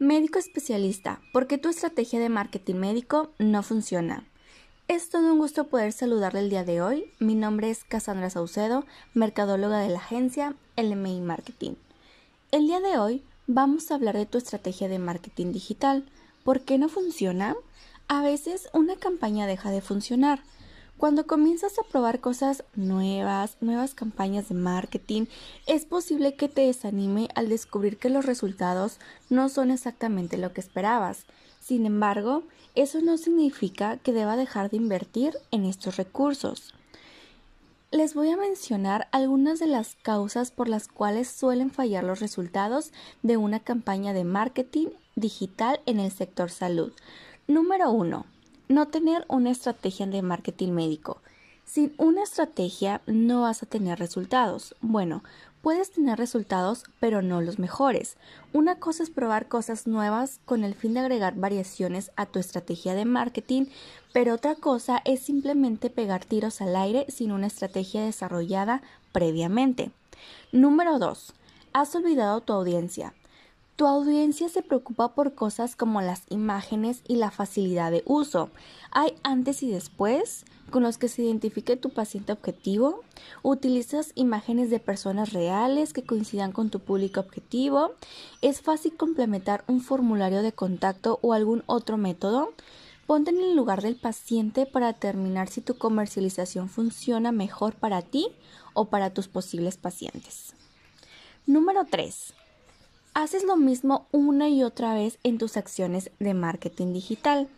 Médico especialista, ¿por qué tu estrategia de marketing médico no funciona? Es todo un gusto poder saludarle el día de hoy. Mi nombre es Cassandra Saucedo, mercadóloga de la agencia LMI Marketing. El día de hoy vamos a hablar de tu estrategia de marketing digital. ¿Por qué no funciona? A veces una campaña deja de funcionar cuando comienzas a probar cosas nuevas, nuevas campañas de marketing, es posible que te desanime al descubrir que los resultados no son exactamente lo que esperabas. Sin embargo, eso no significa que deba dejar de invertir en estos recursos. Les voy a mencionar algunas de las causas por las cuales suelen fallar los resultados de una campaña de marketing digital en el sector salud. Número 1 no tener una estrategia de marketing médico. Sin una estrategia no vas a tener resultados. Bueno, puedes tener resultados, pero no los mejores. Una cosa es probar cosas nuevas con el fin de agregar variaciones a tu estrategia de marketing, pero otra cosa es simplemente pegar tiros al aire sin una estrategia desarrollada previamente. Número 2. Has olvidado tu audiencia. Tu audiencia se preocupa por cosas como las imágenes y la facilidad de uso. Hay antes y después con los que se identifique tu paciente objetivo. Utilizas imágenes de personas reales que coincidan con tu público objetivo. Es fácil complementar un formulario de contacto o algún otro método. Ponte en el lugar del paciente para determinar si tu comercialización funciona mejor para ti o para tus posibles pacientes. Número 3 haces lo mismo una y otra vez en tus acciones de marketing digital.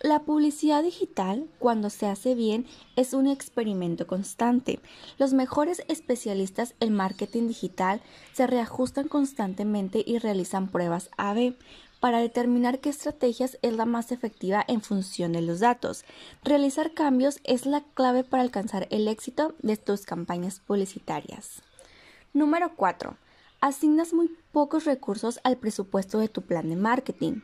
La publicidad digital, cuando se hace bien, es un experimento constante. Los mejores especialistas en marketing digital se reajustan constantemente y realizan pruebas A-B para determinar qué estrategias es la más efectiva en función de los datos. Realizar cambios es la clave para alcanzar el éxito de tus campañas publicitarias. Número 4 asignas muy pocos recursos al presupuesto de tu plan de marketing.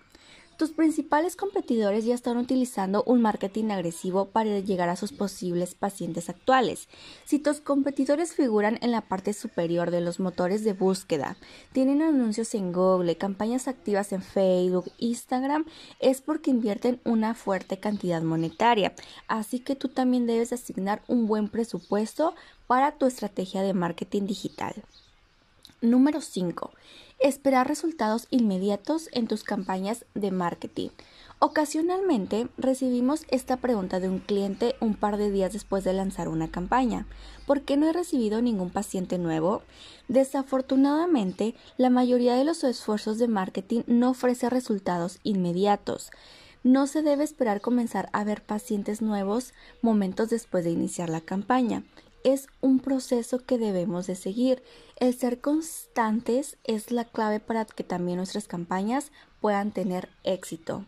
Tus principales competidores ya están utilizando un marketing agresivo para llegar a sus posibles pacientes actuales. Si tus competidores figuran en la parte superior de los motores de búsqueda, tienen anuncios en Google, campañas activas en Facebook, Instagram, es porque invierten una fuerte cantidad monetaria. Así que tú también debes asignar un buen presupuesto para tu estrategia de marketing digital. Número 5. Esperar resultados inmediatos en tus campañas de marketing. Ocasionalmente recibimos esta pregunta de un cliente un par de días después de lanzar una campaña. ¿Por qué no he recibido ningún paciente nuevo? Desafortunadamente, la mayoría de los esfuerzos de marketing no ofrece resultados inmediatos. No se debe esperar comenzar a ver pacientes nuevos momentos después de iniciar la campaña es un proceso que debemos de seguir. El ser constantes es la clave para que también nuestras campañas puedan tener éxito.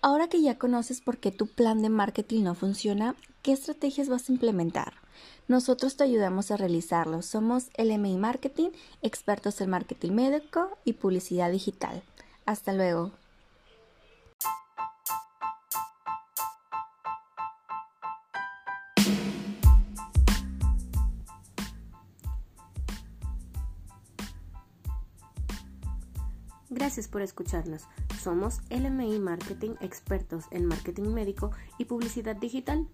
Ahora que ya conoces por qué tu plan de marketing no funciona, ¿qué estrategias vas a implementar? Nosotros te ayudamos a realizarlo. Somos LMI Marketing, expertos en marketing médico y publicidad digital. Hasta luego. Gracias por escucharnos. Somos LMI Marketing, expertos en marketing médico y publicidad digital.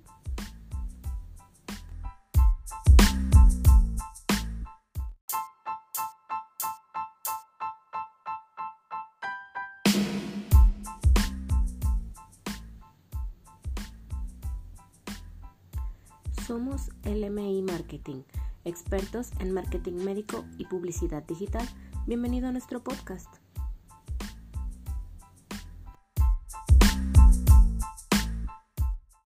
Somos LMI Marketing, expertos en marketing médico y publicidad digital. Bienvenido a nuestro podcast.